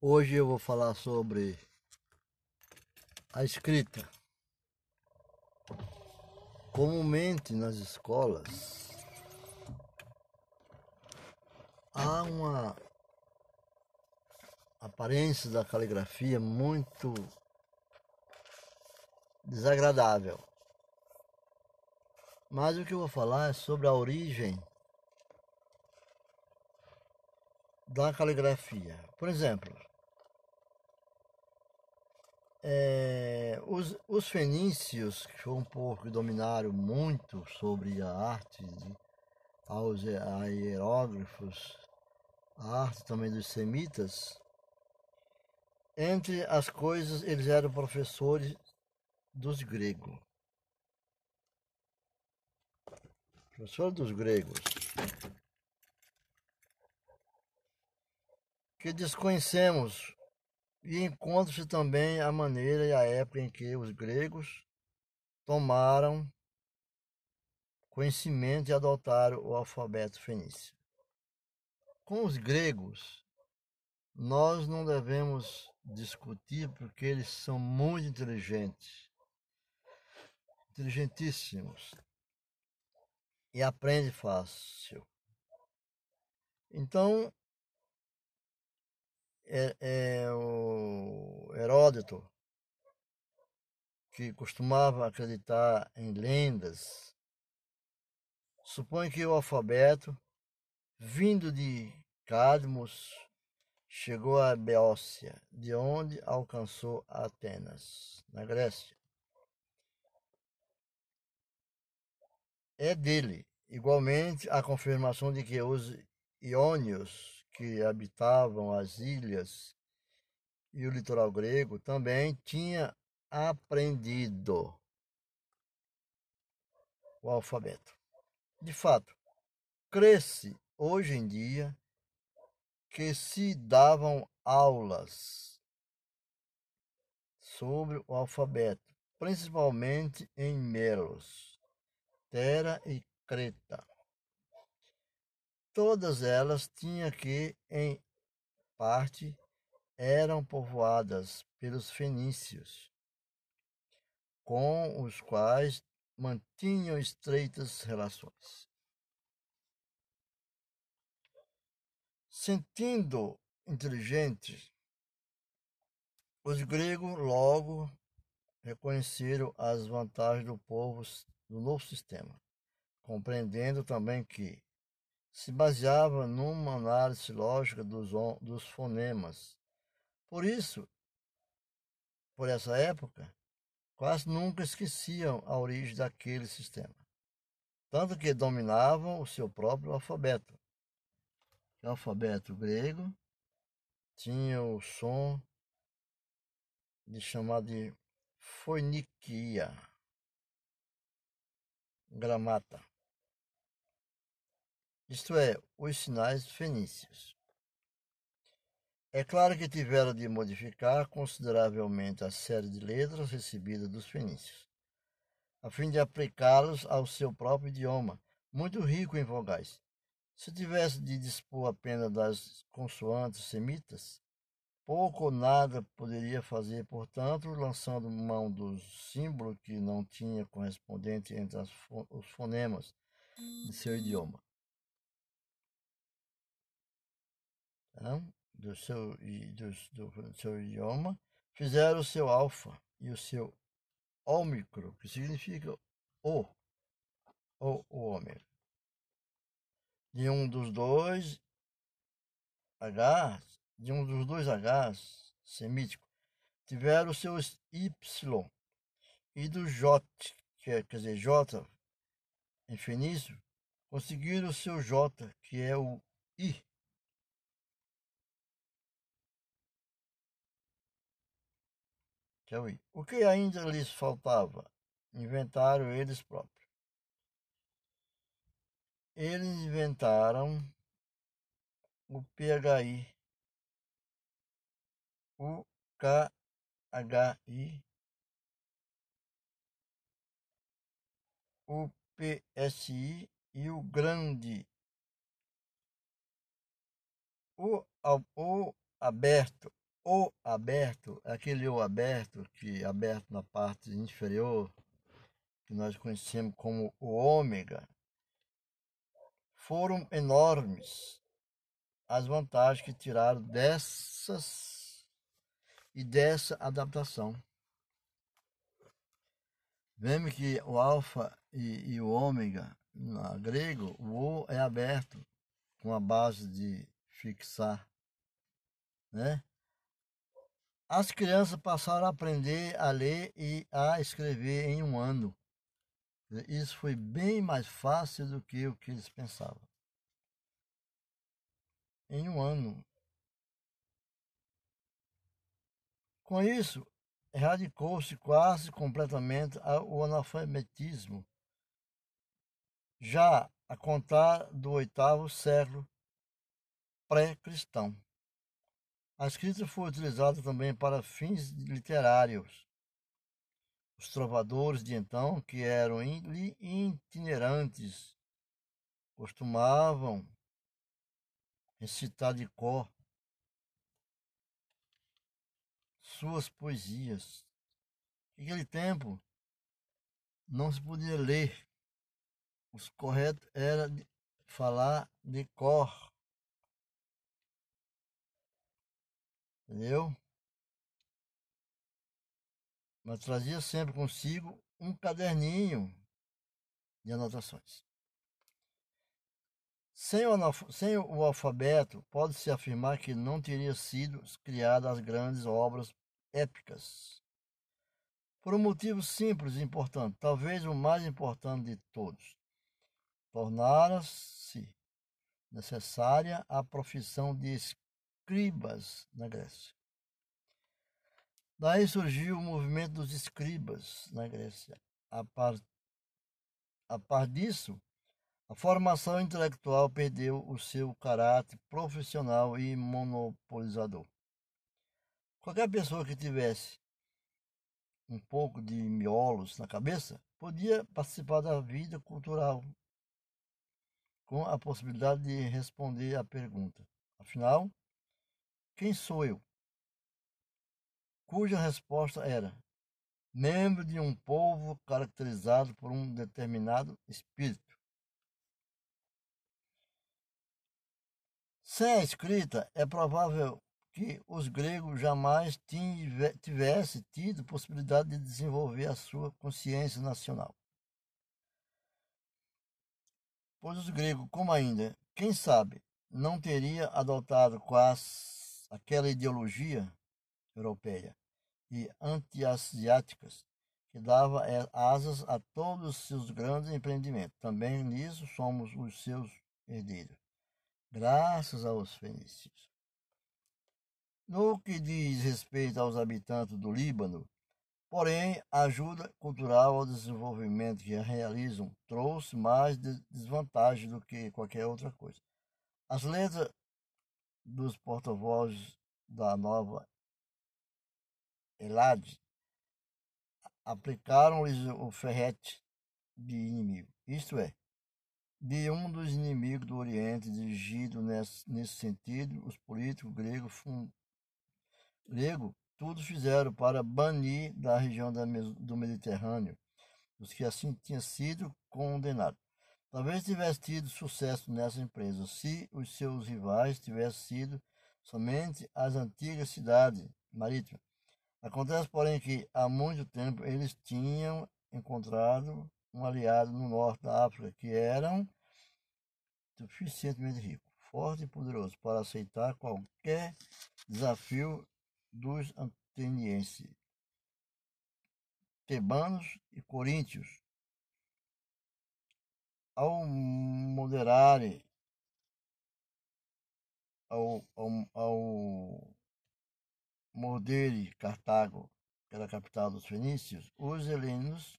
Hoje eu vou falar sobre a escrita. Comumente nas escolas há uma aparência da caligrafia muito desagradável. Mas o que eu vou falar é sobre a origem da caligrafia. Por exemplo, é, os, os fenícios, que foi um povo que dominaram muito sobre a arte, de, aos hierógrafos, a arte também dos semitas, entre as coisas, eles eram professores dos gregos. Professor dos gregos. Que desconhecemos e encontra-se também a maneira e a época em que os gregos tomaram conhecimento e adotaram o alfabeto fenício. Com os gregos, nós não devemos discutir porque eles são muito inteligentes, inteligentíssimos e aprendem fácil. Então, é, é o Heródoto, que costumava acreditar em lendas, supõe que o alfabeto, vindo de Cadmos, chegou a Beócia, de onde alcançou Atenas, na Grécia. É dele, igualmente, a confirmação de que os iônios que habitavam as ilhas e o litoral grego também tinha aprendido o alfabeto. De fato, cresce hoje em dia que se davam aulas sobre o alfabeto, principalmente em Melos, Terra e Creta. Todas elas tinham que, em parte, eram povoadas pelos fenícios, com os quais mantinham estreitas relações. Sentindo inteligentes, os gregos logo reconheceram as vantagens do povo do novo sistema, compreendendo também que se baseava numa análise lógica dos, dos fonemas. Por isso, por essa época, quase nunca esqueciam a origem daquele sistema, tanto que dominavam o seu próprio alfabeto. O alfabeto grego tinha o som de chamado de foiniquia, gramata isto é, os sinais fenícios. É claro que tiveram de modificar consideravelmente a série de letras recebidas dos fenícios, a fim de aplicá-los ao seu próprio idioma, muito rico em vogais. Se tivesse de dispor apenas das consoantes semitas, pouco ou nada poderia fazer, portanto, lançando mão do símbolo que não tinha correspondente entre os fonemas de seu idioma. Do, seu, do, do seu idioma, fizeram o seu alfa e o seu ômicro, que significa o, ou o ômero. De um dos dois H, de um dos dois Hs semítico, tiveram o seu Y e do J, que é, quer dizer, J fenício, conseguiram o seu J, que é o I. O que ainda lhes faltava? Inventaram eles próprios. Eles inventaram o PHI, o KHI, o PSI e o grande, o, o aberto O aberto, aquele O aberto, que é aberto na parte inferior, que nós conhecemos como o ômega, foram enormes as vantagens que tiraram dessas e dessa adaptação. Vemos que o alfa e, e o ômega, no grego, o O é aberto, com a base de fixar, né? As crianças passaram a aprender a ler e a escrever em um ano. Isso foi bem mais fácil do que o que eles pensavam. Em um ano. Com isso, erradicou-se quase completamente o analfabetismo. Já a contar do oitavo século pré-cristão. A escrita foi utilizada também para fins literários os trovadores de então, que eram itinerantes, costumavam recitar de cor suas poesias. Naquele tempo não se podia ler. O correto era falar de cor. Entendeu? mas trazia sempre consigo um caderninho de anotações. Sem o, sem o alfabeto, pode-se afirmar que não teria sido criadas as grandes obras épicas. Por um motivo simples e importante, talvez o mais importante de todos. Tornara-se necessária a profissão de escribas na Grécia. Daí surgiu o movimento dos escribas na Grécia. A par, a par disso, a formação intelectual perdeu o seu caráter profissional e monopolizador. Qualquer pessoa que tivesse um pouco de miolos na cabeça podia participar da vida cultural com a possibilidade de responder à pergunta: afinal, quem sou eu? cuja resposta era: membro de um povo caracterizado por um determinado espírito. Sem a escrita, é provável que os gregos jamais tivessem tido possibilidade de desenvolver a sua consciência nacional. Pois os gregos, como ainda, quem sabe, não teria adotado quase aquela ideologia europeia e anti-asiáticas, que dava eh, asas a todos os seus grandes empreendimentos. Também nisso somos os seus herdeiros, graças aos fenícios. No que diz respeito aos habitantes do Líbano, porém, a ajuda cultural ao desenvolvimento que realizam trouxe mais desvantagem do que qualquer outra coisa. As letras dos porta-vozes da nova Elade, aplicaram-lhes o ferrete de inimigo, isto é, de um dos inimigos do Oriente, dirigido nesse, nesse sentido, os políticos gregos grego, tudo fizeram para banir da região da, do Mediterrâneo os que assim tinham sido condenados. Talvez tivesse tido sucesso nessa empresa se os seus rivais tivessem sido somente as antigas cidades marítimas Acontece, porém, que há muito tempo eles tinham encontrado um aliado no norte da África que eram suficientemente rico, forte e poderoso para aceitar qualquer desafio dos atenienses, tebanos e coríntios. Ao moderarem, ao, ao, ao Mordere, Cartago, que era a capital dos fenícios, os helenos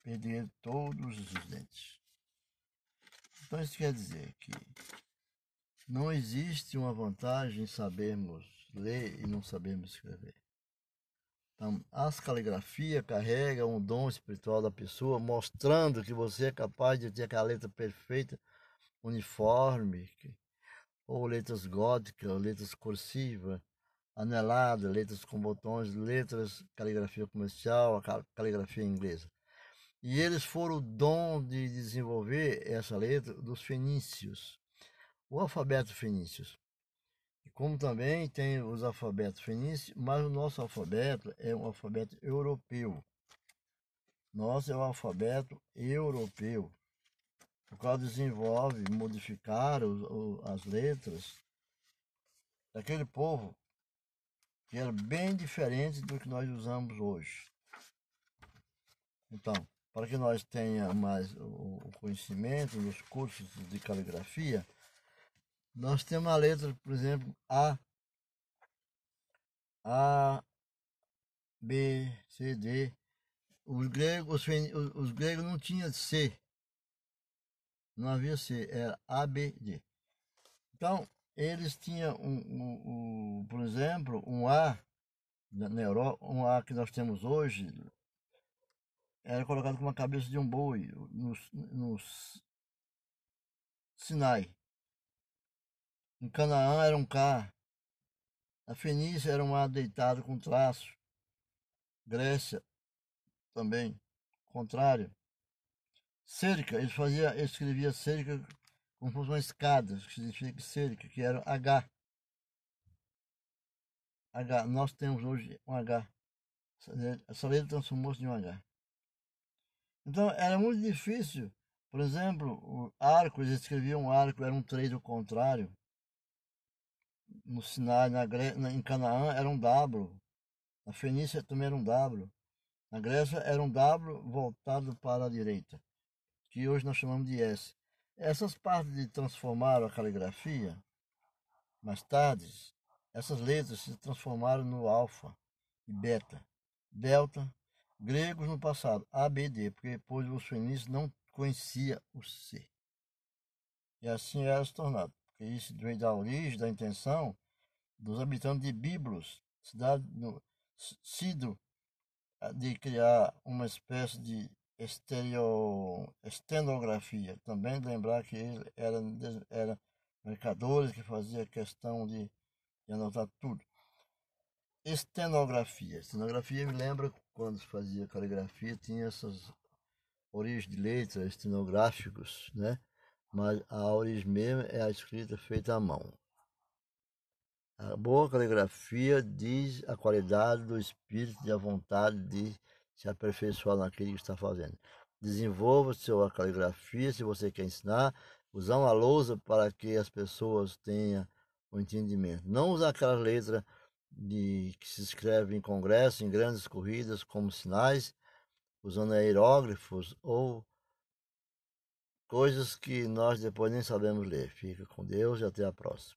perderam todos os dentes. Então isso quer dizer que não existe uma vantagem em sabermos ler e não sabermos escrever. Então, as caligrafia carregam um dom espiritual da pessoa, mostrando que você é capaz de ter aquela letra perfeita, uniforme, ou letras góticas, letras cursivas, anelada, letras com botões, letras, caligrafia comercial, caligrafia inglesa. E eles foram o dom de desenvolver essa letra dos fenícios, o alfabeto fenícios. Como também tem os alfabetos fenícios, mas o nosso alfabeto é um alfabeto europeu. Nosso é o alfabeto europeu. O qual desenvolve, modificar os, as letras daquele povo que era bem diferente do que nós usamos hoje. Então, para que nós tenhamos mais o conhecimento nos cursos de caligrafia, nós temos a letra, por exemplo, A, A, B, C, D. Os gregos, os, os gregos não tinham C. Não havia C, era A, B, D. Então, eles tinham, um, um, um, por exemplo, um A, na Europa, um A que nós temos hoje, era colocado com a cabeça de um boi no, no Sinai. Em Canaã era um K. A Fenícia era um A deitado com traço. Grécia também, contrário. Cerca, ele fazia, ele escrevia cerca como fosse uma escada, que significa cerca, que era H. H. Nós temos hoje um H. Essa letra transformou-se em um H. Então era muito difícil. Por exemplo, o arco, eles escreviam um arco, era um treino contrário. No Sinai, na, em Canaã, era um W. Na Fenícia também era um W. Na Grécia era um W voltado para a direita, que hoje nós chamamos de S. Essas partes de transformar a caligrafia, mais tarde, essas letras se transformaram no alfa e beta, delta, gregos no passado, ABD, porque depois os fenícios não conhecia o C. E assim era se tornado, porque isso veio da origem, da intenção dos habitantes de Biblos, cidade no, sido de criar uma espécie de estereo, estenografia. Também lembrar que ele era, era mercadores que fazia questão de, de anotar tudo. Estenografia. Estenografia me lembra quando se fazia caligrafia, tinha essas origens de letras estenográficos, né? Mas a origem mesmo é a escrita feita à mão. A boa caligrafia diz a qualidade do espírito e a vontade de se aperfeiçoar naquilo que está fazendo. Desenvolva sua caligrafia se você quer ensinar, usar uma lousa para que as pessoas tenham o um entendimento. Não usar aquela letra de, que se escreve em congresso, em grandes corridas, como sinais, usando aerógrafos ou coisas que nós depois nem sabemos ler. Fica com Deus e até a próxima.